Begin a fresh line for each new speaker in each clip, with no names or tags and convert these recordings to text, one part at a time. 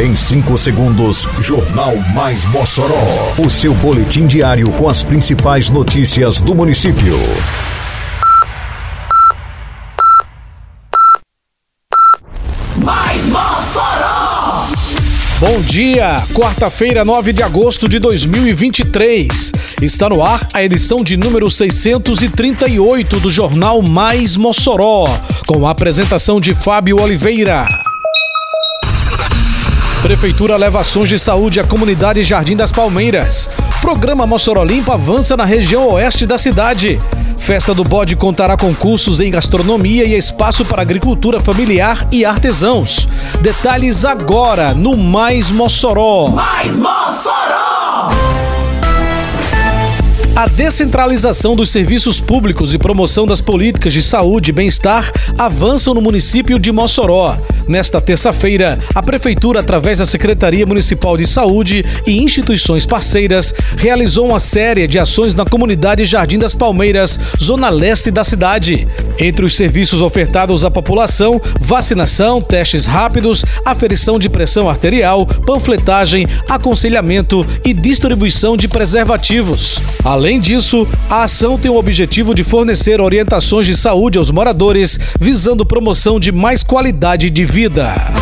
Em 5 segundos, Jornal Mais Mossoró. O seu boletim diário com as principais notícias do município.
Mais Mossoró!
Bom dia, quarta-feira, 9 de agosto de 2023. Está no ar a edição de número 638 do Jornal Mais Mossoró, com a apresentação de Fábio Oliveira. Prefeitura leva ações de saúde à comunidade Jardim das Palmeiras. Programa Mossoró Limpa avança na região oeste da cidade. Festa do Bode contará com cursos em gastronomia e espaço para agricultura familiar e artesãos. Detalhes agora no Mais Mossoró.
Mais Mossoró!
A descentralização dos serviços públicos e promoção das políticas de saúde e bem-estar avançam no município de Mossoró. Nesta terça-feira, a Prefeitura, através da Secretaria Municipal de Saúde e instituições parceiras, realizou uma série de ações na comunidade Jardim das Palmeiras, zona leste da cidade. Entre os serviços ofertados à população, vacinação, testes rápidos, aferição de pressão arterial, panfletagem, aconselhamento e distribuição de preservativos. Além disso, a ação tem o objetivo de fornecer orientações de saúde aos moradores, visando promoção de mais qualidade de vida.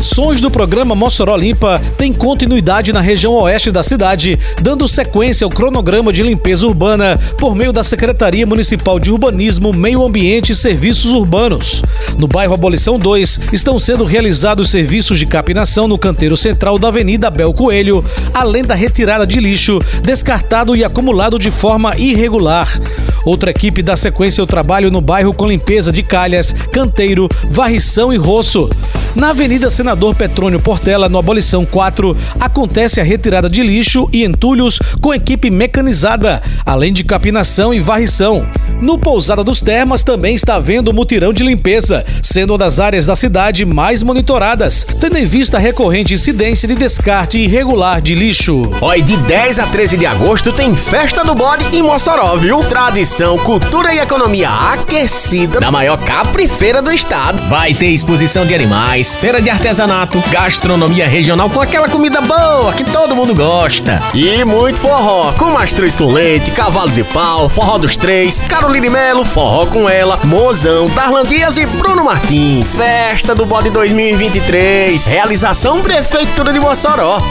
Ações do programa Mossoró Limpa têm continuidade na região oeste da cidade, dando sequência ao cronograma de limpeza urbana por meio da Secretaria Municipal de Urbanismo, Meio Ambiente e Serviços Urbanos. No bairro Abolição 2, estão sendo realizados serviços de capinação no canteiro central da Avenida Bel Coelho, além da retirada de lixo descartado e acumulado de forma irregular. Outra equipe dá sequência ao trabalho no bairro com limpeza de calhas, canteiro, varrição e roço. Na Avenida Senador Petrônio Portela, no Abolição 4, acontece a retirada de lixo e entulhos com equipe mecanizada, além de capinação e varrição. No Pousada dos Termas também está havendo mutirão de limpeza, sendo uma das áreas da cidade mais monitoradas, tendo em vista a recorrente incidência de descarte irregular de lixo.
Oi, de 10 a 13 de agosto tem Festa do Bode em Mossoró, viu? Tradição, cultura e economia aquecida na maior caprifeira do estado. Vai ter exposição de animais, feira de artesanato, gastronomia regional com aquela comida boa que todo mundo gosta. E muito forró, com mastruz com leite, cavalo de pau, forró dos três, Caroline Melo, forró com ela, Mozão, Darlan Dias e Bruno Martins. Festa do Bode 2023. Realização Prefeitura de Mossoró.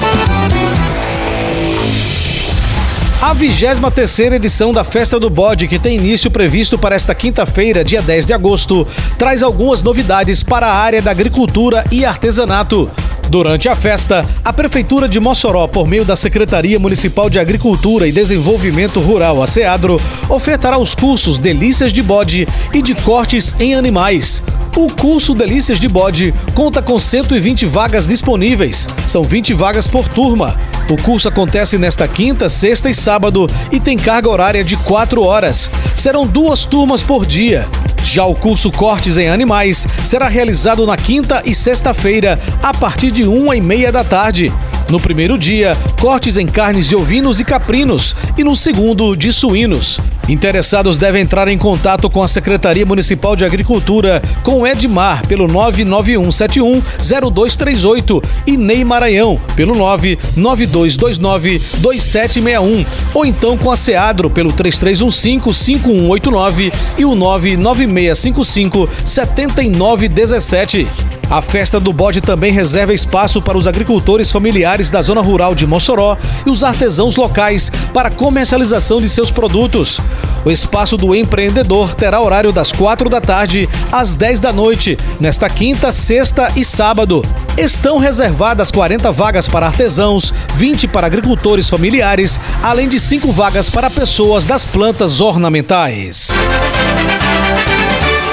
A 23 edição da Festa do Bode, que tem início previsto para esta quinta-feira, dia 10 de agosto, traz algumas novidades para a área da agricultura e artesanato. Durante a festa, a Prefeitura de Mossoró, por meio da Secretaria Municipal de Agricultura e Desenvolvimento Rural, a SEADRO, ofertará os cursos Delícias de Bode e de Cortes em Animais. O curso Delícias de Bode conta com 120 vagas disponíveis, são 20 vagas por turma. O curso acontece nesta quinta, sexta e sábado e tem carga horária de 4 horas. Serão duas turmas por dia. Já o curso Cortes em Animais será realizado na quinta e sexta-feira, a partir de uma e meia da tarde. No primeiro dia, cortes em carnes de ovinos e caprinos e no segundo, de suínos. Interessados devem entrar em contato com a Secretaria Municipal de Agricultura com Edmar pelo 991710238 e Ney Maranhão pelo 992292761 ou então com a Seadro pelo 33155189 e o 996557917. A festa do bode também reserva espaço para os agricultores familiares da zona rural de Mossoró e os artesãos locais para comercialização de seus produtos. O espaço do empreendedor terá horário das 4 da tarde às 10 da noite, nesta quinta, sexta e sábado. Estão reservadas 40 vagas para artesãos, 20 para agricultores familiares, além de 5 vagas para pessoas das plantas ornamentais.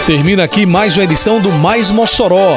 Termina aqui mais uma edição do Mais Mossoró,